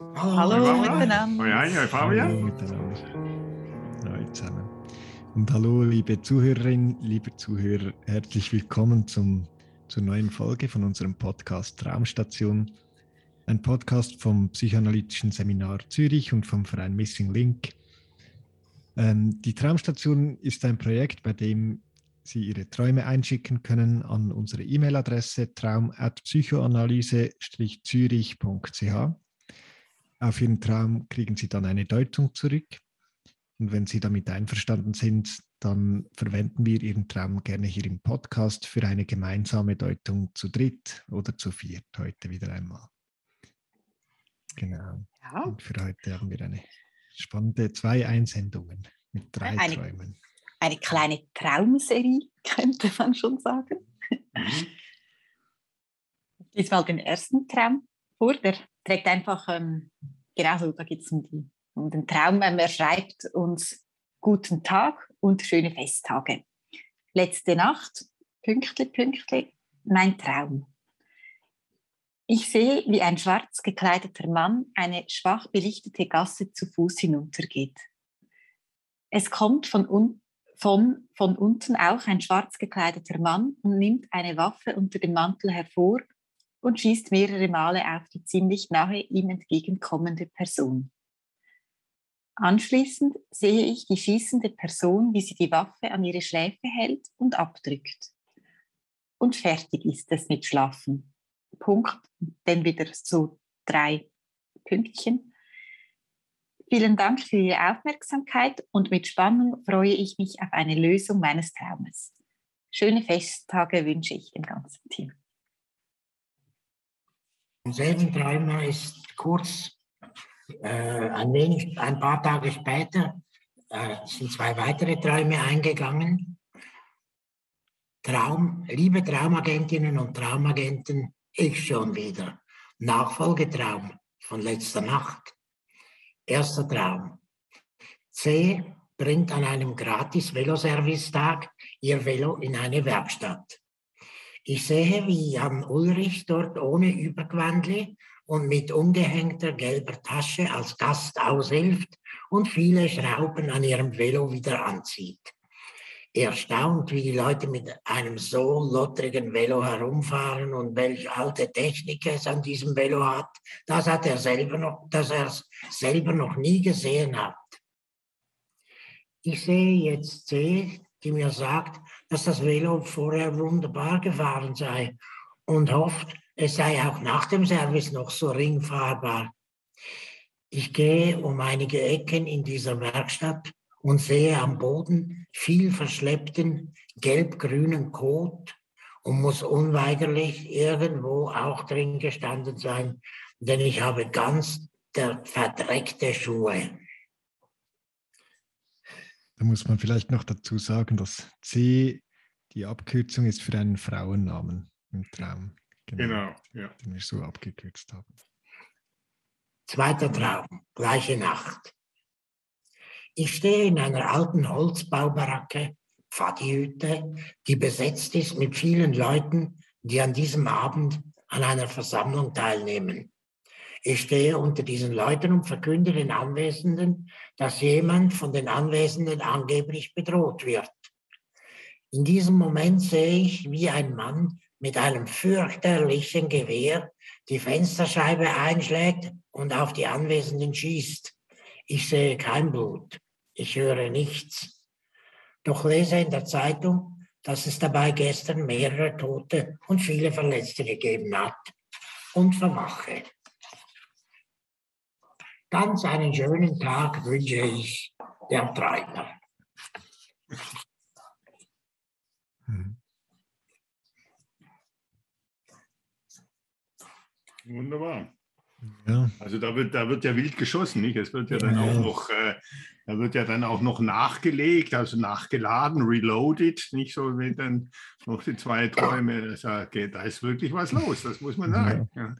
Hallo, Hallo miteinander. Hoi, hoi, hoi Fabian. Hallo miteinander. Hallo zusammen. Und hallo, liebe Zuhörerinnen, liebe Zuhörer, herzlich willkommen zum, zur neuen Folge von unserem Podcast Traumstation. Ein Podcast vom Psychoanalytischen Seminar Zürich und vom Verein Missing Link. Ähm, die Traumstation ist ein Projekt, bei dem Sie Ihre Träume einschicken können an unsere E-Mail-Adresse traum.psychoanalyse-zürich.ch. Auf Ihren Traum kriegen Sie dann eine Deutung zurück. Und wenn Sie damit einverstanden sind, dann verwenden wir Ihren Traum gerne hier im Podcast für eine gemeinsame Deutung zu dritt oder zu viert heute wieder einmal. Genau. Ja, Und für heute haben wir eine spannende zwei Einsendungen mit drei Eine- Träumen. eine kleine Traumserie, könnte man schon sagen. Mhm. Diesmal den ersten Traum vor. Der trägt einfach, ähm, genau so, da geht es um, um den Traum. Ähm, er schreibt uns guten Tag und schöne Festtage. Letzte Nacht, Pünktli, Pünktli, mein Traum. Ich sehe, wie ein schwarz gekleideter Mann eine schwach belichtete Gasse zu Fuß hinuntergeht. Es kommt von, un von, von unten auch ein schwarz gekleideter Mann und nimmt eine Waffe unter dem Mantel hervor und schießt mehrere Male auf die ziemlich nahe ihm entgegenkommende Person. Anschließend sehe ich die schießende Person, wie sie die Waffe an ihre Schläfe hält und abdrückt. Und fertig ist es mit Schlafen. Punkt. Dann wieder so drei Pünktchen. Vielen Dank für Ihre Aufmerksamkeit und mit Spannung freue ich mich auf eine Lösung meines Traumes. Schöne Festtage wünsche ich dem ganzen Team. Am selben Träumer ist kurz, äh, ein wenig, ein paar Tage später, äh, sind zwei weitere Träume eingegangen. Traum, liebe Traumagentinnen und Traumagenten, ich schon wieder. Nachfolgetraum von letzter Nacht. Erster Traum. C bringt an einem gratis Veloservice-Tag ihr Velo in eine Werkstatt. Ich sehe, wie Jan Ulrich dort ohne Überquandli und mit umgehängter gelber Tasche als Gast aushilft und viele Schrauben an ihrem Velo wieder anzieht. Erstaunt, wie die Leute mit einem so lottrigen Velo herumfahren und welche alte Technik es an diesem Velo hat, das hat er selber noch, dass er es selber noch nie gesehen hat. Ich sehe jetzt C, die mir sagt, dass das Velo vorher wunderbar gefahren sei und hofft, es sei auch nach dem Service noch so ringfahrbar. Ich gehe um einige Ecken in dieser Werkstatt und sehe am Boden viel verschleppten gelb-grünen Kot und muss unweigerlich irgendwo auch drin gestanden sein, denn ich habe ganz verdreckte Schuhe. Da muss man vielleicht noch dazu sagen, dass C die Abkürzung ist für einen Frauennamen im Traum. Genau, ja. Den wir so abgekürzt haben. Zweiter Traum, gleiche Nacht. Ich stehe in einer alten Holzbaubaracke, Pfadihütte, die besetzt ist mit vielen Leuten, die an diesem Abend an einer Versammlung teilnehmen. Ich stehe unter diesen Leuten und verkünde den Anwesenden, dass jemand von den Anwesenden angeblich bedroht wird. In diesem Moment sehe ich, wie ein Mann mit einem fürchterlichen Gewehr die Fensterscheibe einschlägt und auf die Anwesenden schießt. Ich sehe kein Blut, ich höre nichts. Doch lese in der Zeitung, dass es dabei gestern mehrere Tote und viele Verletzte gegeben hat. Und vermache. Ganz einen schönen Tag wünsche ich der. Mhm. Wunderbar. Ja. Also da wird, da wird ja wild geschossen, nicht? Es wird ja dann ja. auch noch, äh, da wird ja dann auch noch nachgelegt, also nachgeladen, reloaded, nicht so wie dann noch die zwei Träume. Also, da ist wirklich was los, das muss man sagen. Ja,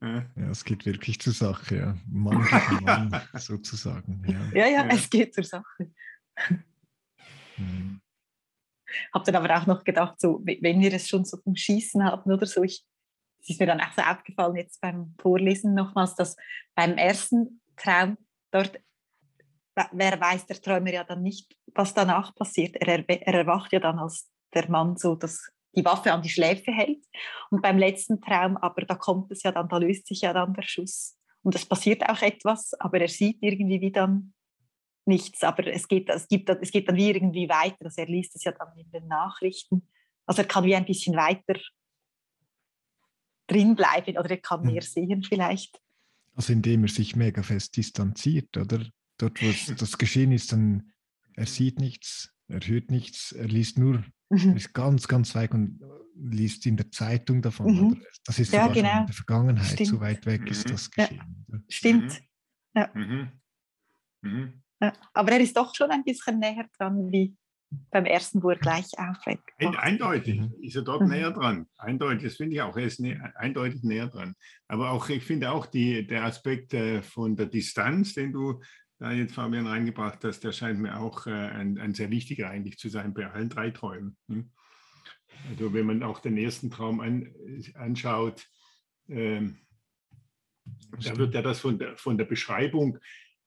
ja. ja es geht wirklich zur Sache, ja. Mann gegen Mann sozusagen. Ja. ja, es geht zur Sache. Mhm. Habe dann aber auch noch gedacht, so, wenn wir es schon so vom Schießen haben oder so, ich es ist mir dann auch so aufgefallen, jetzt beim Vorlesen nochmals, dass beim ersten Traum dort, wer weiß der Träumer ja dann nicht, was danach passiert. Er, er erwacht ja dann als der Mann so, dass die Waffe an die Schläfe hält. Und beim letzten Traum, aber da kommt es ja dann, da löst sich ja dann der Schuss. Und es passiert auch etwas, aber er sieht irgendwie wie dann nichts. Aber es geht, es, gibt, es geht dann wie irgendwie weiter. Also er liest es ja dann in den Nachrichten. Also er kann wie ein bisschen weiter drin bleiben oder er kann mehr hm. sehen vielleicht. Also indem er sich mega fest distanziert, oder? Dort, wo das Geschehen ist, dann er sieht nichts, er hört nichts, er liest nur, mhm. er ist ganz, ganz weit und liest in der Zeitung davon. Mhm. Das ist ja, genau. in der Vergangenheit, Stimmt. so weit weg ist das Geschehen. Ja. Stimmt. Ja. Mhm. Mhm. ja. Aber er ist doch schon ein bisschen näher dran wie beim ersten, wo er gleich aufweckt. Eindeutig ist er dort mhm. näher dran. Eindeutig, das finde ich auch. Er ist nä eindeutig näher dran. Aber auch, ich finde auch die, der Aspekt äh, von der Distanz, den du da jetzt, Fabian, reingebracht hast, der scheint mir auch äh, ein, ein, sehr wichtiger eigentlich zu sein bei allen drei Träumen. Hm? Also wenn man auch den ersten Traum an, anschaut, ähm, da wird ja das von der, von der Beschreibung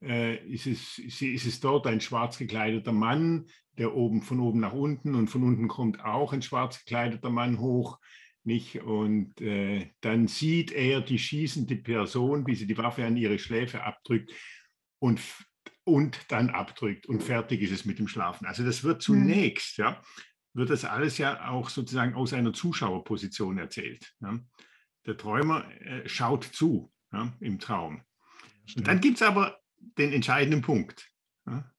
äh, ist, es, ist es dort ein schwarz gekleideter Mann, der oben von oben nach unten und von unten kommt auch ein schwarz gekleideter Mann hoch. Nicht? Und äh, dann sieht er die schießende Person, wie sie die Waffe an ihre Schläfe abdrückt und, und dann abdrückt und fertig ist es mit dem Schlafen. Also das wird mhm. zunächst, ja, wird das alles ja auch sozusagen aus einer Zuschauerposition erzählt. Ja. Der Träumer äh, schaut zu ja, im Traum. Und dann gibt es aber den entscheidenden Punkt. Ja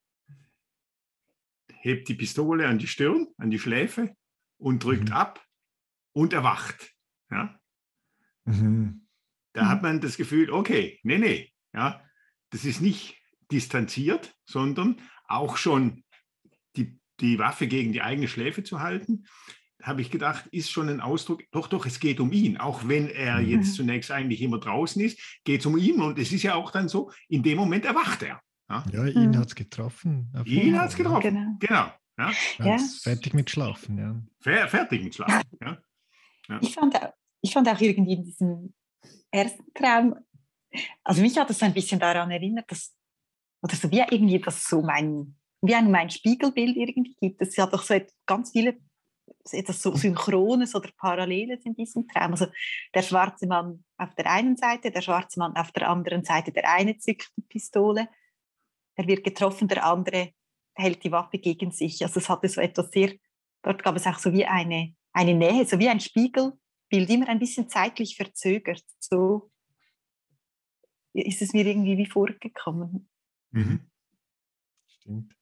hebt die Pistole an die Stirn, an die Schläfe und drückt mhm. ab und erwacht. Ja? Mhm. Da hat man das Gefühl, okay, nee, nee, ja, das ist nicht distanziert, sondern auch schon die, die Waffe gegen die eigene Schläfe zu halten, habe ich gedacht, ist schon ein Ausdruck, doch, doch, es geht um ihn. Auch wenn er mhm. jetzt zunächst eigentlich immer draußen ist, geht es um ihn. Und es ist ja auch dann so, in dem Moment erwacht er. Ja, ja ihn mhm. hat es getroffen. Ihn hat es getroffen, genau. genau. Ja? ja. Fertig mit Schlafen, ja. fertig mit Schlafen, ja. ja. Ich, fand, ich fand auch irgendwie in diesem ersten Traum, also mich hat es ein bisschen daran erinnert, dass, oder so wie irgendwie das so mein, wie ein mein Spiegelbild irgendwie gibt. Es hat doch so ganz viele etwas so Synchrones oder Paralleles in diesem Traum. Also der schwarze Mann auf der einen Seite, der schwarze Mann auf der anderen Seite, der eine zückt die Pistole, er wird getroffen, der andere hält die Waffe gegen sich. Also es hatte so etwas sehr, dort gab es auch so wie eine, eine Nähe, so wie ein Spiegelbild, immer ein bisschen zeitlich verzögert. So ist es mir irgendwie wie vorgekommen. Mhm. Stimmt.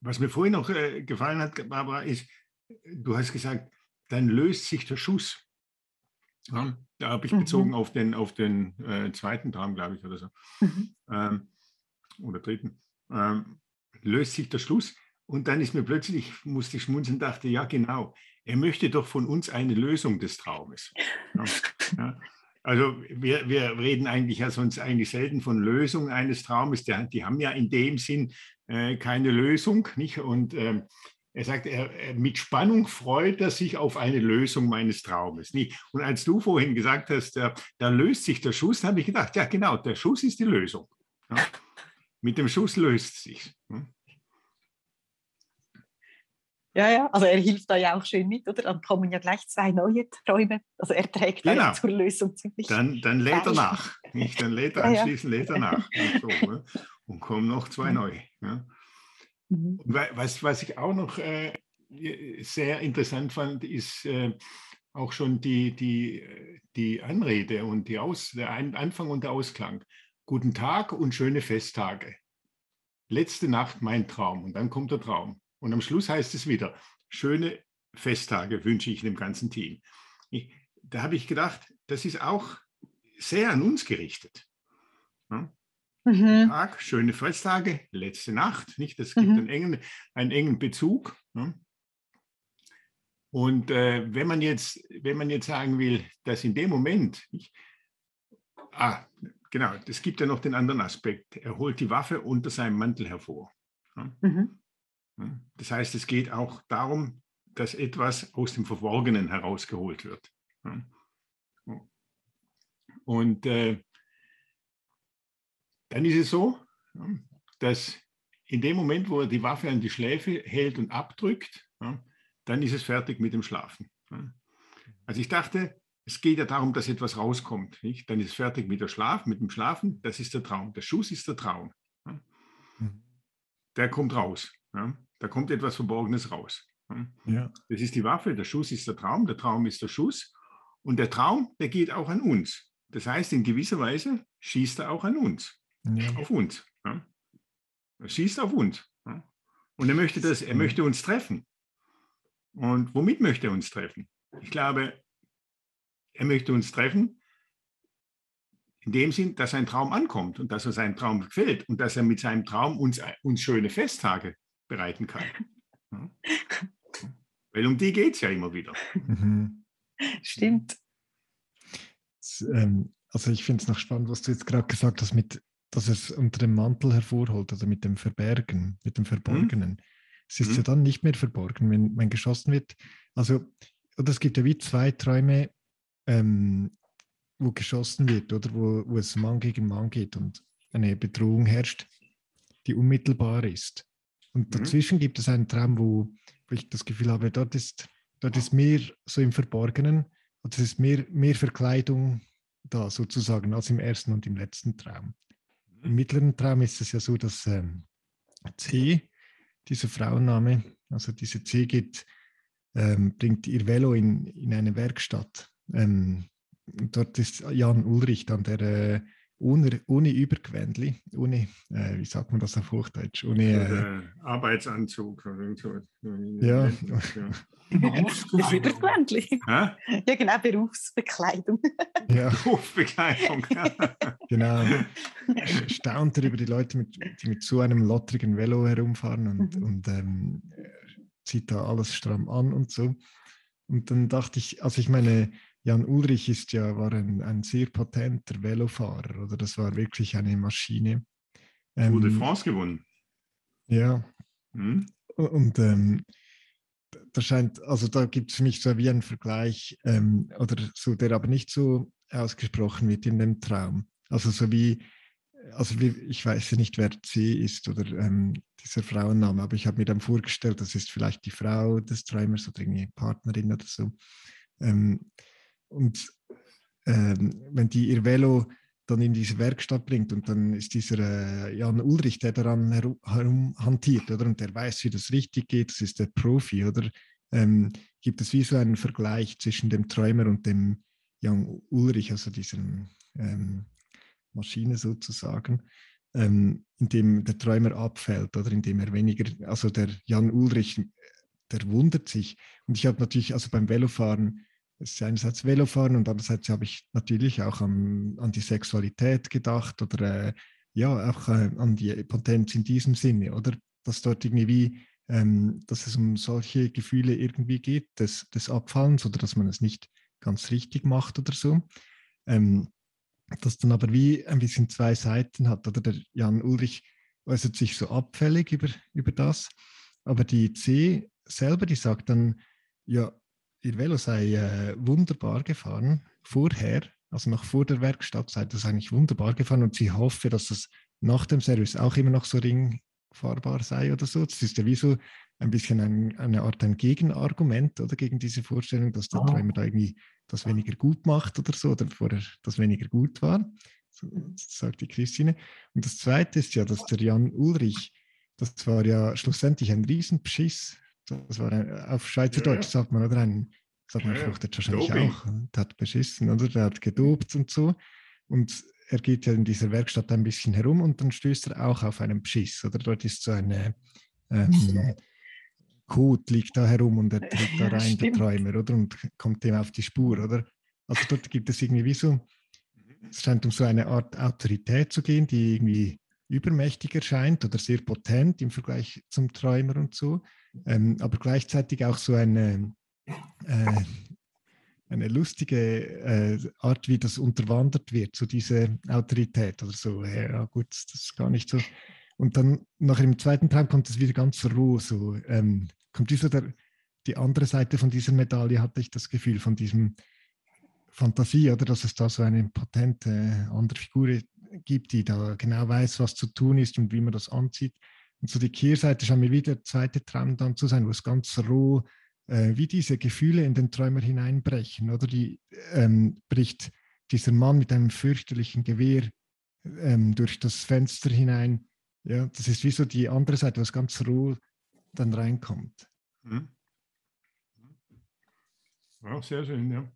Was mir vorhin noch äh, gefallen hat, Barbara, ist, du hast gesagt, dann löst sich der Schuss. Ja, da habe ich bezogen mhm. auf den, auf den äh, zweiten Traum, glaube ich, oder so. Mhm. Ähm, oder dritten. Ähm, löst sich der Schluss. Und dann ist mir plötzlich, musste ich schmunzeln, dachte, ja, genau, er möchte doch von uns eine Lösung des Traumes. Ja. Also wir, wir reden eigentlich ja sonst eigentlich selten von Lösung eines Traumes. Die, die haben ja in dem Sinn äh, keine Lösung. Nicht? Und ähm, er sagt, er, mit Spannung freut er sich auf eine Lösung meines Traumes. Und als du vorhin gesagt hast, da, da löst sich der Schuss, habe ich gedacht, ja genau, der Schuss ist die Lösung. Ja. Mit dem Schuss löst es sich. Ja, ja, also er hilft da ja auch schön mit, oder? Dann kommen ja gleich zwei neue Träume. Also er trägt genau. zur Lösung ziemlich. Dann, dann lädt er nach. Nicht? Dann lädt er anschließend ja, ja. lädt er nach. Und, so, ne? und kommen noch zwei neue. Ja. Mhm. Was, was ich auch noch äh, sehr interessant fand, ist äh, auch schon die, die, die Anrede und die Aus, der Anfang und der Ausklang. Guten Tag und schöne Festtage. Letzte Nacht mein Traum und dann kommt der Traum. Und am Schluss heißt es wieder, schöne Festtage wünsche ich dem ganzen Team. ich, da habe ich gedacht, das ist auch sehr an uns gerichtet. Ja? Mhm. Tag, schöne Festtage, letzte Nacht, nicht? Das gibt mhm. einen, engen, einen engen Bezug. Ja? Und äh, wenn, man jetzt, wenn man jetzt sagen will, dass in dem Moment, nicht, ah, genau, es gibt ja noch den anderen Aspekt. Er holt die Waffe unter seinem Mantel hervor. Ja? Mhm. Das heißt, es geht auch darum, dass etwas aus dem Verborgenen herausgeholt wird. Und äh, dann ist es so, dass in dem Moment, wo er die Waffe an die Schläfe hält und abdrückt, dann ist es fertig mit dem Schlafen. Also ich dachte, es geht ja darum, dass etwas rauskommt. Nicht? Dann ist es fertig mit, der Schlaf, mit dem Schlafen. Das ist der Traum. Der Schuss ist der Traum. Mhm. Der kommt raus. Da kommt etwas Verborgenes raus. Ja. Das ist die Waffe. Der Schuss ist der Traum. Der Traum ist der Schuss. Und der Traum, der geht auch an uns. Das heißt, in gewisser Weise schießt er auch an uns. Ja. Auf uns. Er schießt auf uns. Und er möchte, das, er möchte uns treffen. Und womit möchte er uns treffen? Ich glaube, er möchte uns treffen in dem Sinn, dass sein Traum ankommt und dass er seinem Traum gefällt und dass er mit seinem Traum uns, uns schöne Festtage bereiten kann. Ja. Weil um die geht es ja immer wieder. Mhm. Stimmt. Ähm, also ich finde es noch spannend, was du jetzt gerade gesagt hast, mit, dass es unter dem Mantel hervorholt, also mit dem Verbergen, mit dem Verborgenen. Mhm. Es ist mhm. ja dann nicht mehr verborgen, wenn, wenn geschossen wird. Also, oder es gibt ja wie zwei Träume, ähm, wo geschossen wird oder wo, wo es Mann gegen Mann geht und eine Bedrohung herrscht, die unmittelbar ist. Und mhm. dazwischen mhm. gibt es einen Traum, wo, wo, ich das Gefühl habe, dort ist, dort ist mehr so im Verborgenen, und es ist mehr, mehr Verkleidung da sozusagen als im ersten und im letzten Traum. Im mhm. mittleren Traum ist es ja so, dass ähm, C, dieser Frauenname, also diese C geht, ähm, bringt ihr Velo in, in eine Werkstatt. Ähm, dort ist Jan Ulrich dann, der äh, ohne, ohne Übergewändli, ohne, äh, wie sagt man das auf Hochdeutsch? Ohne äh, Arbeitsanzug. Oder so. Ja. Übergewändli. Ja, genau, Berufsbekleidung. Ja. Berufsbekleidung. genau. Staunt er über die Leute, mit, die mit so einem lottrigen Velo herumfahren und, mhm. und ähm, zieht da alles stramm an und so. Und dann dachte ich, also ich meine, Jan Ulrich ist ja, war ein, ein sehr potenter Velofahrer, oder? Das war wirklich eine Maschine. Ähm, Tour de France gewonnen. Ja. Hm? Und ähm, da scheint, also da gibt es für mich so wie einen Vergleich, ähm, oder so, der aber nicht so ausgesprochen wird in dem Traum. Also so wie, also wie, ich weiß ja nicht, wer C ist oder ähm, dieser Frauenname, aber ich habe mir dann vorgestellt, das ist vielleicht die Frau des Träumers oder eine Partnerin oder so. Ähm, und ähm, wenn die ihr Velo dann in diese Werkstatt bringt und dann ist dieser äh, Jan Ulrich, der daran herum, herum, hantiert, oder? Und der weiß, wie das richtig geht, das ist der Profi, oder? Ähm, gibt es wie so einen Vergleich zwischen dem Träumer und dem Jan Ulrich, also diesem ähm, Maschine sozusagen, ähm, in dem der Träumer abfällt, oder indem er weniger, also der Jan Ulrich, der wundert sich. Und ich habe natürlich, also beim Velofahren, es ist einerseits Velofahren und andererseits habe ich natürlich auch an, an die Sexualität gedacht oder äh, ja, auch äh, an die Potenz in diesem Sinne, oder? Dass dort irgendwie, ähm, dass es um solche Gefühle irgendwie geht, des, des Abfallens oder dass man es nicht ganz richtig macht oder so. Ähm, das dann aber wie ein bisschen zwei Seiten hat, oder? Der Jan Ulrich äußert sich so abfällig über, über das, aber die C selber, die sagt dann, ja, ihr Velo sei äh, wunderbar gefahren, vorher, also noch vor der Werkstatt, sei das eigentlich wunderbar gefahren und sie hoffe, dass das nach dem Service auch immer noch so ringfahrbar sei oder so. Das ist ja wie so ein bisschen ein, eine Art ein Gegenargument oder gegen diese Vorstellung, dass der oh. Träumer da irgendwie das weniger gut macht oder so, oder vorher das weniger gut war. So, sagt die Christine. Und das Zweite ist ja, dass der Jan Ulrich, das war ja schlussendlich ein Riesenbeschiss das war ein, auf Schweizerdeutsch, ja. sagt man, oder ein, sagt man, ja, fruchtet wahrscheinlich Doping. auch. Der hat beschissen, oder? Der hat gedopt und so. Und er geht ja in dieser Werkstatt ein bisschen herum und dann stößt er auch auf einen Beschiss, oder? Dort ist so eine ähm, Kot liegt da herum und er tritt da rein, der. Träumer, oder? Und kommt dem auf die Spur, oder? Also dort gibt es irgendwie wie so, es scheint um so eine Art Autorität zu gehen, die irgendwie übermächtig erscheint oder sehr potent im Vergleich zum Träumer und so, ähm, aber gleichzeitig auch so eine, äh, eine lustige äh, Art, wie das unterwandert wird, so diese Autorität oder so. Ja, gut, das ist gar nicht so. Und dann nachher im zweiten Traum kommt es wieder ganz roh, so ähm, kommt dieser der, die andere Seite von dieser Medaille, hatte ich das Gefühl, von diesem Fantasie, oder dass es da so eine potente andere Figur gibt, die da genau weiß, was zu tun ist und wie man das anzieht. Und so die Kehrseite scheint mir wieder der zweite Traum dann zu sein, wo es ganz roh, äh, wie diese Gefühle in den Träumer hineinbrechen, oder die ähm, bricht dieser Mann mit einem fürchterlichen Gewehr ähm, durch das Fenster hinein. Ja, das ist wie so die andere Seite, was ganz roh dann reinkommt. Hm? Ja, sehr schön, ja.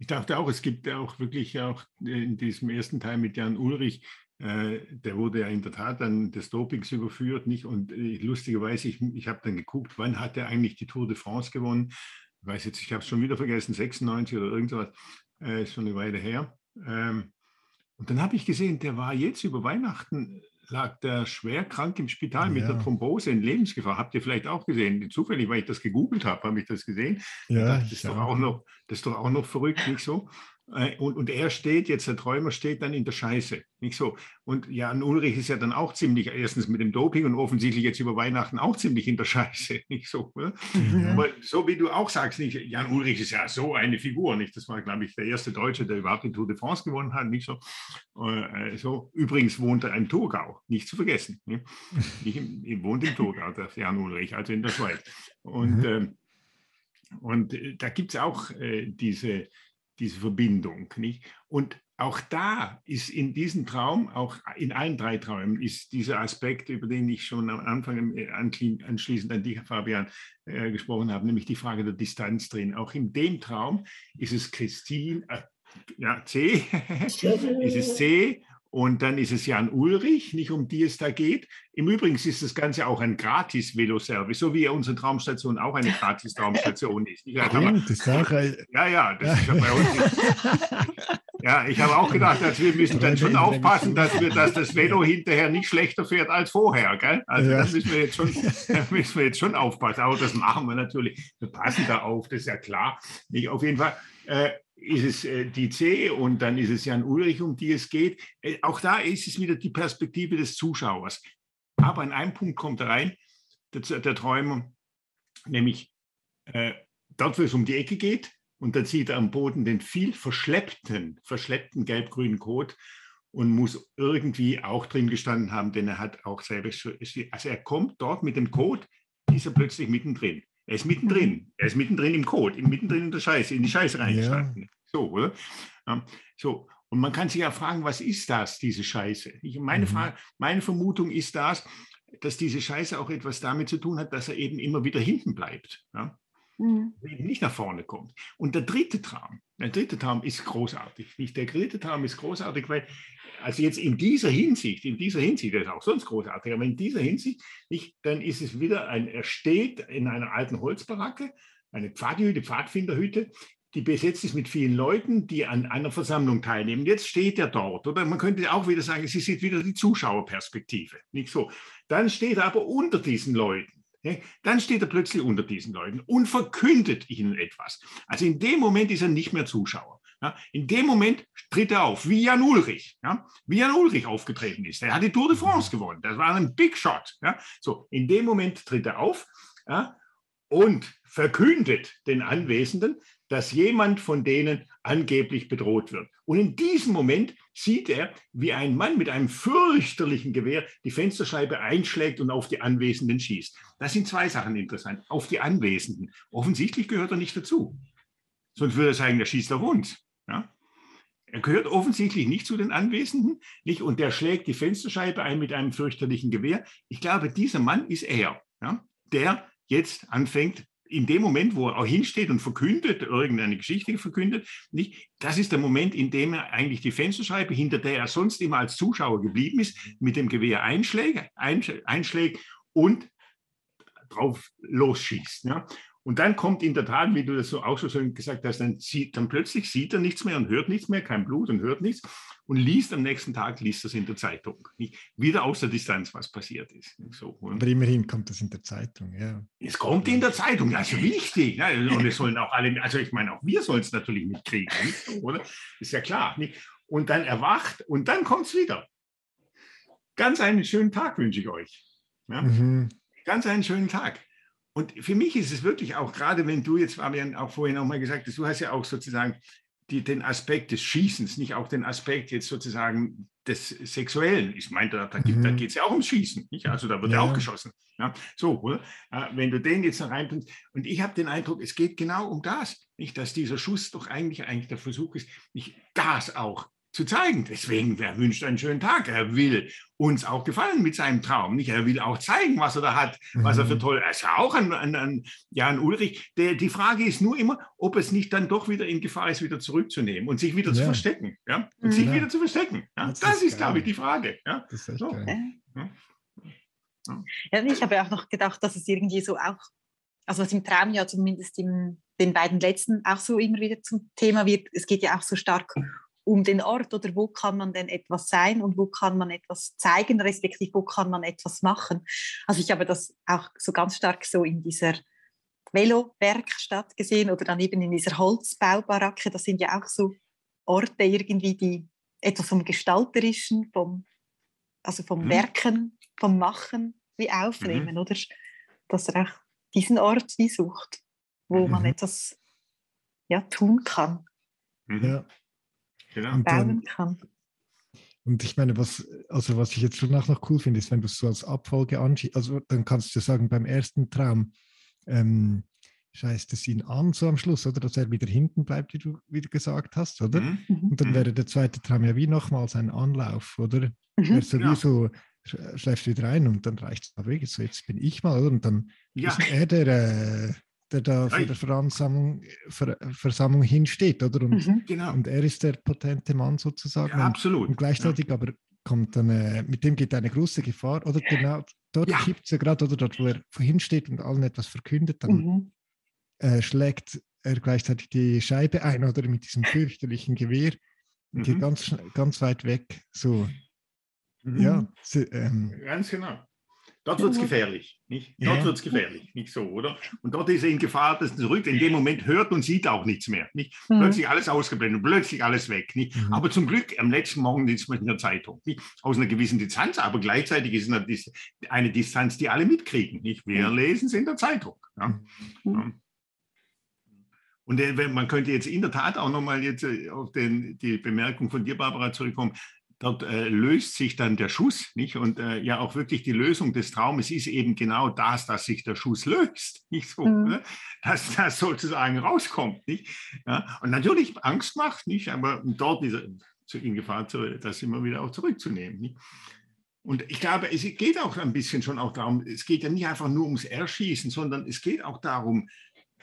Ich dachte auch, es gibt ja auch wirklich auch in diesem ersten Teil mit Jan Ulrich, äh, der wurde ja in der Tat dann des Dopings überführt, nicht? Und äh, lustigerweise, ich, ich habe dann geguckt, wann hat er eigentlich die Tour de France gewonnen? Ich weiß jetzt, ich habe es schon wieder vergessen, 96 oder irgendwas, äh, ist schon eine Weile her. Ähm, und dann habe ich gesehen, der war jetzt über Weihnachten, lag der schwer krank im Spital mit der Ja. Thrombose in Lebensgefahr. Habt ihr vielleicht auch gesehen? Zufällig, weil ich das gegoogelt habe, habe ich das gesehen. Ja, dachte, das, ist doch auch noch, das ist doch auch noch verrückt, nicht so? Äh, Und, und er steht jetzt, der Träumer steht dann in der Scheiße, nicht so? Und Jan Ulrich ist ja dann auch ziemlich, erstens mit dem Doping und offensichtlich jetzt über Weihnachten auch ziemlich in der Scheiße, nicht so? Oder? Mhm. Aber so wie du auch sagst, nicht, Jan Ulrich ist ja so eine Figur, nicht? Das war, glaube ich, der erste Deutsche, der überhaupt die Tour de France gewonnen hat, nicht so? Äh, so. Übrigens wohnt er im Thurgau, nicht zu vergessen. Nicht, im, wohnt im Thurgau, der Jan Ulrich, also in der Schweiz. Und, Mhm. ähm, und äh, da gibt es auch äh, diese, diese Verbindung. Nicht? Und auch da ist in diesem Traum, auch in allen drei Träumen, ist dieser Aspekt, über den ich schon am Anfang äh, anschli- anschließend an dich, Fabian, äh, gesprochen habe, nämlich die Frage der Distanz drin. Auch in dem Traum ist es Christine, äh, ja, C, ist es C und dann ist es Jan Ulrich, nicht um die es da geht. Im Übrigen ist das Ganze auch ein Gratis-Veloservice, so wie unsere Traumstation auch eine Gratis-Traumstation ist. Ja, kann man- Stimmt, das ist auch ein, ja, ja, das ist ja bei uns. Ja, ich habe auch gedacht, dass wir müssen dann schon aufpassen, dass, wir, dass das Velo hinterher nicht schlechter fährt als vorher. Gell? Also Ja. da müssen wir, jetzt schon, müssen wir jetzt schon aufpassen. Aber das machen wir natürlich. Wir passen da auf, das ist ja klar. Nicht, auf jeden Fall äh, ist es äh, die C und dann ist es Jan Ulrich, um die es geht. Äh, auch da ist es wieder die Perspektive des Zuschauers. Aber an einem Punkt kommt rein, der, der Träumer, nämlich äh, dort, wo es um die Ecke geht, und dann sieht er am Boden den viel verschleppten, verschleppten gelb-grünen Code und muss irgendwie auch drin gestanden haben, denn er hat auch selber, also er kommt dort mit dem Code, ist er plötzlich mittendrin. Er ist mittendrin, er ist mittendrin im Code, mittendrin in der Scheiße, in die Scheiße reingestanden. So, oder? Ja, so. Und man kann sich ja fragen, was ist das, diese Scheiße? Ich, meine, Mhm. Frage, meine Vermutung ist das, dass diese Scheiße auch etwas damit zu tun hat, dass er eben immer wieder hinten bleibt. Ja? Mhm. eben nicht nach vorne kommt. Und der dritte Traum, der dritte Traum ist großartig. Nicht der dritte Traum ist großartig, weil also jetzt in dieser Hinsicht, in dieser Hinsicht, der ist auch sonst großartig, aber in dieser Hinsicht, nicht, dann ist es wieder ein, er steht in einer alten Holzbaracke, eine Pfadhütte, Pfadfinderhütte, die besetzt ist mit vielen Leuten, die an einer Versammlung teilnehmen. Jetzt steht er dort. Oder man könnte auch wieder sagen, sie sieht wieder die Zuschauerperspektive. Nicht so. Dann steht er aber unter diesen Leuten. Dann steht er plötzlich unter diesen Leuten und verkündet ihnen etwas. Also in dem Moment ist er nicht mehr Zuschauer. In dem Moment tritt er auf, wie Jan Ulrich, wie Jan Ulrich aufgetreten ist. Er hat die Tour de France gewonnen. Das war ein Big Shot. So, in dem Moment tritt er auf und verkündet den Anwesenden, dass jemand von denen angeblich bedroht wird. Und in diesem Moment sieht er, wie ein Mann mit einem fürchterlichen Gewehr die Fensterscheibe einschlägt und auf die Anwesenden schießt. Das sind zwei Sachen interessant. Auf die Anwesenden. Offensichtlich gehört er nicht dazu. Sonst würde er sagen, er schießt auf uns. Ja? Er gehört offensichtlich nicht zu den Anwesenden, nicht? Und der schlägt die Fensterscheibe ein mit einem fürchterlichen Gewehr. Ich glaube, dieser Mann ist er, ja? der jetzt anfängt, in dem Moment, wo er auch hinsteht und verkündet, irgendeine Geschichte verkündet, nicht? das ist der Moment, in dem er eigentlich die Fensterscheibe, hinter der er sonst immer als Zuschauer geblieben ist, mit dem Gewehr einschlägt, einsch- einschlägt und drauf losschießt. Ja? Und dann kommt in der Tat, wie du das so auch schon schön gesagt hast, dann, sieht, dann plötzlich sieht er nichts mehr und hört nichts mehr, kein Blut und hört nichts und liest am nächsten Tag, liest das in der Zeitung. Nicht? Wieder aus der Distanz, was passiert ist. So, Aber immerhin kommt das in der Zeitung, ja. Es kommt in der Zeitung, also wichtig. Ja, und es sollen auch alle, also ich meine, auch wir sollen es natürlich mitkriegen, nicht? oder? Ist ja klar. Nicht? Und dann erwacht und dann kommt es wieder. Ganz einen schönen Tag wünsche ich euch. Ja? Mhm. Ganz einen schönen Tag. Und für mich ist es wirklich auch, gerade wenn du jetzt, Fabian, auch vorhin auch mal gesagt hast, du hast ja auch sozusagen die, den Aspekt des Schießens, nicht auch den Aspekt jetzt sozusagen des Sexuellen. Ich meine, da, da, mhm. geht es ja auch ums Schießen, nicht? also da wird ja, ja auch geschossen. Ja, so, oder? wenn du den jetzt noch reinbringst, und ich habe den Eindruck, es geht genau um das, nicht, dass dieser Schuss doch eigentlich, eigentlich der Versuch ist, nicht das auch zu zeigen. Deswegen, wer wünscht einen schönen Tag? Er will uns auch gefallen mit seinem Traum. Nicht? Er will auch zeigen, was er da hat, was er für mhm. toll. Er ist ja auch ein, ein, ein, ja, ein Ulrich. Der, die Frage ist nur immer, ob es nicht dann doch wieder in Gefahr ist, wieder zurückzunehmen und sich wieder ja. zu verstecken. Ja? Und mhm. sich wieder zu verstecken. Ja? Das, das, ist, glaube ich, die Frage. Ja? Das ist so. ja. ich habe auch noch gedacht, dass es irgendwie so auch, also was im Traum ja zumindest in den beiden letzten auch so immer wieder zum Thema wird, es geht ja auch so stark um den Ort oder wo kann man denn etwas sein und wo kann man etwas zeigen, respektive wo kann man etwas machen. Also ich habe das auch so ganz stark so in dieser Velo-Werkstatt gesehen oder dann eben in dieser Holzbaubaracke. Das sind ja auch so Orte irgendwie, die etwas vom Gestalterischen, vom, also vom mhm. Werken, vom Machen wie aufnehmen, mhm. oder? Dass er auch diesen Ort wie sucht, wo mhm. man etwas ja, tun kann. Mhm. Ja genau. kann. Und ich meine, was, also was ich jetzt schon auch noch cool finde, ist, wenn du es so als Abfolge anschiebst, also dann kannst du sagen, beim ersten Traum ähm, scheißt es ihn an, so am Schluss, oder dass er wieder hinten bleibt, wie du wieder gesagt hast, oder? Mhm. Und dann mhm. wäre der zweite Traum ja wie nochmals ein Anlauf, oder? Mhm. Er so ja. wie so, schläft wieder ein und dann reicht es wirklich so, jetzt bin ich mal, oder? Und dann ja. ist er der, äh, der da vor der Versammlung, Ver, Versammlung hinsteht, oder? Und, mhm. genau. und er ist der potente Mann sozusagen. Ja, absolut. Und gleichzeitig ja. aber kommt dann, mit dem geht eine große Gefahr, oder genau, dort ja. kippt es ja gerade, oder dort, wo er vorhin steht und allen etwas verkündet, dann mhm. äh, schlägt er gleichzeitig die Scheibe ein, oder mit diesem fürchterlichen Gewehr, mhm. geht ganz, ganz weit weg, so. Mhm. Ja, so, ähm, ganz genau. Dort wird es gefährlich. Nicht? Dort ja. wird es gefährlich, nicht so, oder? Und dort ist er in Gefahr, dass er zurück. In dem Moment hört und sieht auch nichts mehr. Nicht? Mhm. Plötzlich alles ausgeblendet, plötzlich alles weg. Nicht? Mhm. Aber zum Glück, am letzten Morgen ist man in der Zeitung. Nicht? Aus einer gewissen Distanz, aber gleichzeitig ist es eine Distanz, die alle mitkriegen. Nicht? Wir mhm. lesen es in der Zeitung. Ja? Mhm. Ja. Und äh, man könnte jetzt in der Tat auch nochmal jetzt äh, auf den, die Bemerkung von dir, Barbara, zurückkommen dort äh, löst sich dann der Schuss, nicht? Und äh, ja, auch wirklich die Lösung des Traumes ist eben genau das, dass sich der Schuss löst, nicht so, mhm. ne? dass das sozusagen rauskommt, nicht? Ja? Und natürlich Angst macht, nicht? Aber dort ist in Gefahr, das immer wieder auch zurückzunehmen. Nicht? Und ich glaube, es geht auch ein bisschen schon auch darum, es geht ja nicht einfach nur ums Erschießen, sondern es geht auch darum,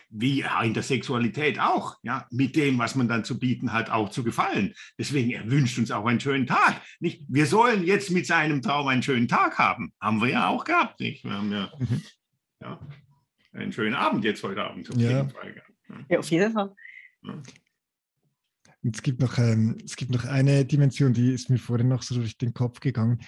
wie in der Sexualität auch, ja, mit dem, was man dann zu bieten hat, auch zu gefallen. Deswegen, er wünscht uns auch einen schönen Tag. Nicht? Wir sollen jetzt mit seinem Traum einen schönen Tag haben. Haben wir ja auch gehabt. Nicht? Wir haben ja, mhm. ja einen schönen Abend jetzt heute Abend. Auf ja. jeden Fall gehabt. Ja, auf jeden Fall. Ja. Es gibt, noch, ähm, es gibt noch eine Dimension, die ist mir vorhin noch so durch den Kopf gegangen.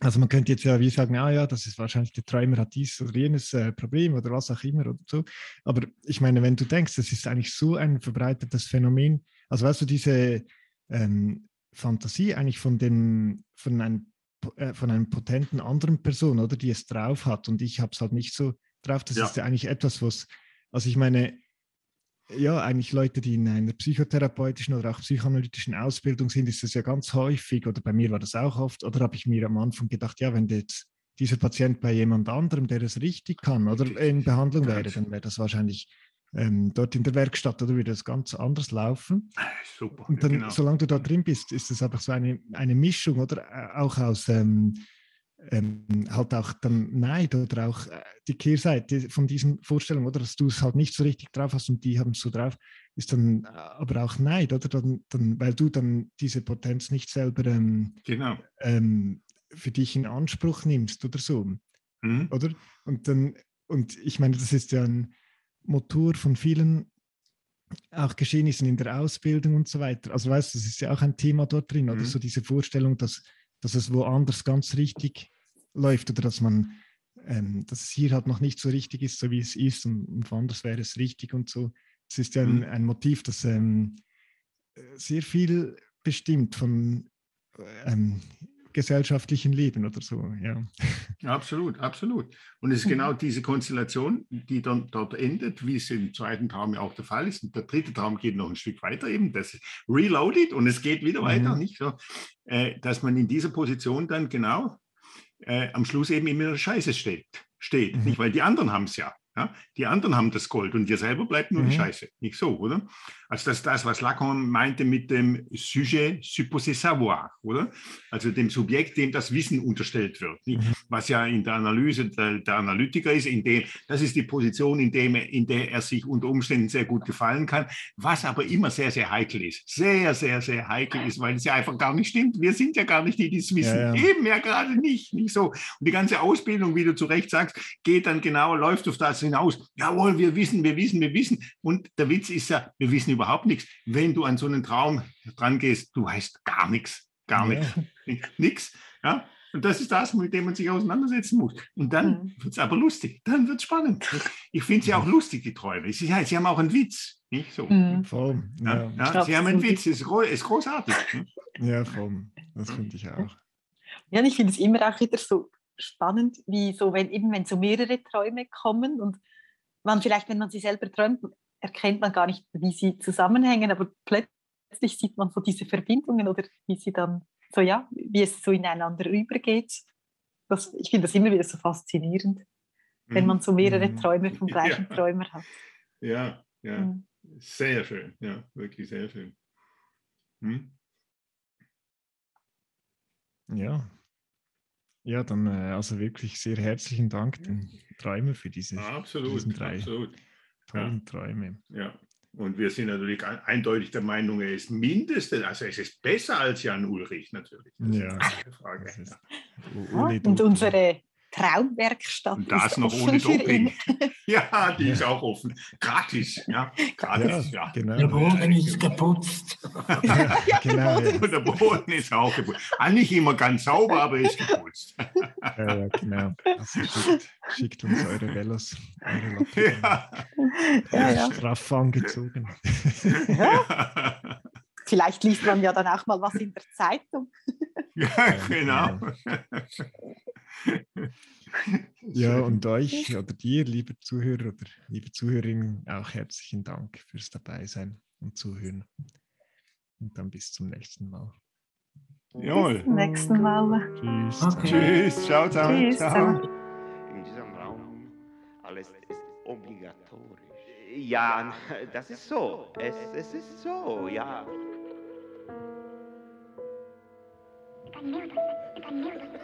Also man könnte jetzt ja wie sagen, ah ja, das ist wahrscheinlich der Träumer hat dies oder jenes äh, Problem oder was auch immer oder so. Aber ich meine, wenn du denkst, das ist eigentlich so ein verbreitetes Phänomen, also weißt du, diese ähm, Fantasie eigentlich von, den, von, einem, äh, von einem potenten anderen Person, oder die es drauf hat und ich habe es halt nicht so drauf, das ja. ist ja eigentlich etwas, was, also ich meine, ja, eigentlich Leute, die in einer psychotherapeutischen oder auch psychoanalytischen Ausbildung sind, ist das ja ganz häufig, oder bei mir war das auch oft, oder habe ich mir am Anfang gedacht, ja, wenn jetzt dieser Patient bei jemand anderem, der es richtig kann, oder in Behandlung wäre, dann wäre das wahrscheinlich ähm, dort in der Werkstatt, oder würde das ganz anders laufen. Super. Und dann, genau. solange du da drin bist, ist es einfach so eine, eine Mischung, oder äh, auch aus ähm, ähm, halt auch dann Neid oder auch äh, die Kehrseite von diesen Vorstellungen, oder dass du es halt nicht so richtig drauf hast und die haben es so drauf, ist dann äh, aber auch Neid, oder? Dann, dann, weil du dann diese Potenz nicht selber ähm, genau. ähm, für dich in Anspruch nimmst oder so. mhm. oder? Und dann, und ich meine, das ist ja ein Motor von vielen auch Geschehnissen in der Ausbildung und so weiter. Also weißt du, das ist ja auch ein Thema dort drin, mhm. oder so diese Vorstellung, dass, dass es woanders ganz richtig läuft oder dass man, ähm, dass es hier halt noch nicht so richtig ist, so wie es ist und, und woanders wäre es richtig und so. Es ist ja ein, mhm. ein Motiv, das ähm, sehr viel bestimmt von ähm, gesellschaftlichen Leben oder so. Ja. Absolut, absolut. Und es ist genau diese Konstellation, die dann dort endet, wie es im zweiten Traum ja auch der Fall ist. Und der dritte Traum geht noch ein Stück weiter eben, das ist reloaded und es geht wieder weiter, mhm. nicht so, äh, dass man in dieser Position dann genau äh, am Schluss eben immer in der Scheiße steht, steht mhm. nicht? weil die anderen haben es ja. Ja? Die anderen haben das Gold und dir selber bleibt nur mhm. die Scheiße. Nicht so, oder? Also das ist das, was Lacan meinte mit dem Sujet supposé savoir, oder? Also dem Subjekt, dem das Wissen unterstellt wird. Mhm. Was ja in der Analyse der, der, Analytiker ist, in dem, das ist die Position, in, dem, in der er sich unter Umständen sehr gut gefallen kann, was aber immer sehr, sehr heikel ist. Sehr, sehr, sehr heikel ist, weil es ja einfach gar nicht stimmt. Wir sind ja gar nicht die, die es wissen. Ja, ja. Eben ja gerade nicht. Nicht so. Und die ganze Ausbildung, wie du zu Recht sagst, geht dann genau, läuft auf das hinaus. Jawohl, wir wissen, wir wissen, wir wissen. Und der Witz ist ja, wir wissen überhaupt nichts. Wenn du an so einen Traum dran gehst, du weißt gar nichts, gar ja. nichts, nichts. Ja? Und das ist das, mit dem man sich auseinandersetzen muss. Und dann mhm. wird es aber lustig, dann wird es spannend. Ich finde sie auch lustig, die Träume. Sie, ja, sie haben auch einen Witz, nicht so. Mhm. Voll, ja. Ja, sie haben einen Witz, ist, groß, ist großartig. Ja, voll. Das finde ich auch. Ja, ich finde es immer auch wieder so spannend, wie so, wenn eben wenn so mehrere Träume kommen und man vielleicht, wenn man sie selber träumt, erkennt man gar nicht, wie sie zusammenhängen, aber plötzlich sieht man so diese Verbindungen oder wie sie dann so, ja, wie es so ineinander übergeht. Das, ich finde das immer wieder so faszinierend, wenn mhm. man so mehrere mhm. Träume vom gleichen ja. Träumer hat. Ja, ja, mhm. sehr schön, ja, wirklich sehr schön. Hm? Ja. Ja, dann äh, also wirklich sehr herzlichen Dank den Träumer für diese absolut, diesen drei absolut. tollen ja. Träume. Ja, und wir sind natürlich eindeutig der Meinung, er ist mindestens, also es ist besser als Jan Ulrich natürlich. Das ja. Ist Frage. Ist, ja. Und unsere Traumwerkstatt. Und das noch ohne Doping. ja, die ist auch offen. Gratis. Ja, gratis. Ja, genau. Der Boden ist geputzt. ja, genau. Und der Boden ist auch geputzt. Ah, nicht immer ganz sauber, aber ist geputzt. ja, genau. Also schickt, schickt uns eure Velos, eure ja. ja, ja. straff angezogen. ja. Vielleicht liest man ja dann auch mal was in der Zeitung. ja, genau. Ja, und euch oder dir, liebe Zuhörer oder liebe Zuhörerinnen, auch herzlichen Dank fürs Dabeisein und Zuhören. Und dann bis zum nächsten Mal. Jawohl. Bis zum nächsten Mal. Tschüss. Okay. Tschüss. Ciao, ciao. Tschüss. ciao. In diesem Raum alles ist obligatorisch. Ja, das ist so. Es, es ist so, ja. Daniel, Daniel.